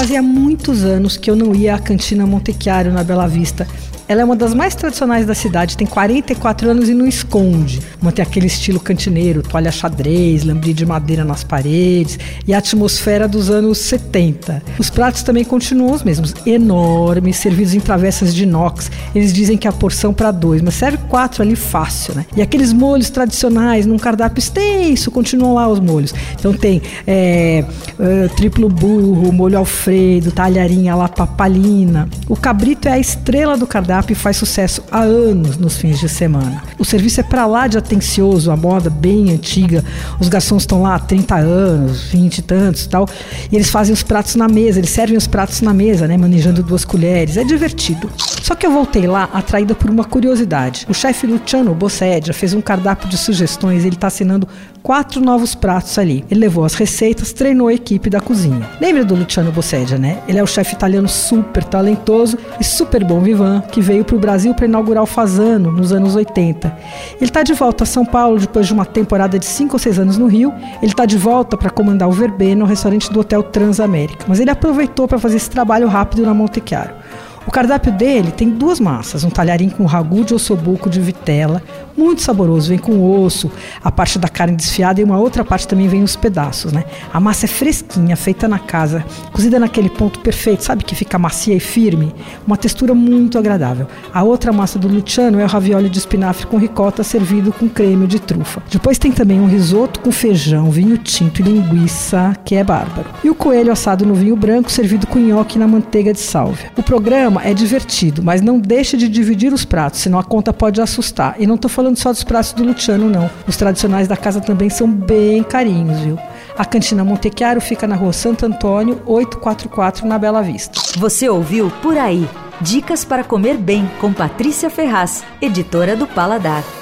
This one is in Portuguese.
Fazia muitos anos que eu não ia à cantina Montechiaro na Bela Vista ela é uma das mais tradicionais da cidade, tem 44 anos e não esconde. Mantém aquele estilo cantineiro, toalha xadrez, lambri de madeira nas paredes e a atmosfera dos anos 70. Os pratos também continuam os mesmos, enormes, servidos em travessas de inox. Eles dizem que a porção para dois, mas serve quatro ali fácil, né? E aqueles molhos tradicionais, num cardápio extenso, continuam lá os molhos. Então tem é, é, triplo burro, molho alfredo, talharinha lá papalina. O cabrito é a estrela do cardápio cardápio faz sucesso há anos nos fins de semana. O serviço é para lá de atencioso, a moda bem antiga. Os garçons estão lá há 30 anos, 20 e tantos tal. E eles fazem os pratos na mesa, eles servem os pratos na mesa, né? Manejando duas colheres. É divertido. Só que eu voltei lá atraída por uma curiosidade. O chefe Luciano Bossedia fez um cardápio de sugestões, ele está assinando quatro novos pratos ali. Ele levou as receitas, treinou a equipe da cozinha. Lembra do Luciano Bossedia, né? Ele é o chefe italiano super talentoso e super bom vivan que veio para o Brasil para inaugurar o Fazano nos anos 80. Ele está de volta a São Paulo depois de uma temporada de 5 ou 6 anos no Rio. Ele está de volta para comandar o verbena no restaurante do Hotel Transamérica. Mas ele aproveitou para fazer esse trabalho rápido na Monte Chiaro. O cardápio dele tem duas massas, um talharim com ragu de ossobuco de vitela, muito saboroso, vem com osso, a parte da carne desfiada e uma outra parte também vem os pedaços, né? A massa é fresquinha, feita na casa, cozida naquele ponto perfeito, sabe que fica macia e firme, uma textura muito agradável. A outra massa do Luciano é o ravioli de espinafre com ricota servido com creme de trufa. Depois tem também um risoto com feijão, vinho tinto e linguiça, que é bárbaro. E o coelho assado no vinho branco servido com nhoque na manteiga de sálvia. O programa programa é divertido, mas não deixe de dividir os pratos, senão a conta pode assustar. E não estou falando só dos pratos do Luciano, não. Os tradicionais da casa também são bem carinhos, viu? A Cantina Montechiaro fica na rua Santo Antônio, 844, na Bela Vista. Você ouviu Por Aí. Dicas para comer bem com Patrícia Ferraz, editora do Paladar.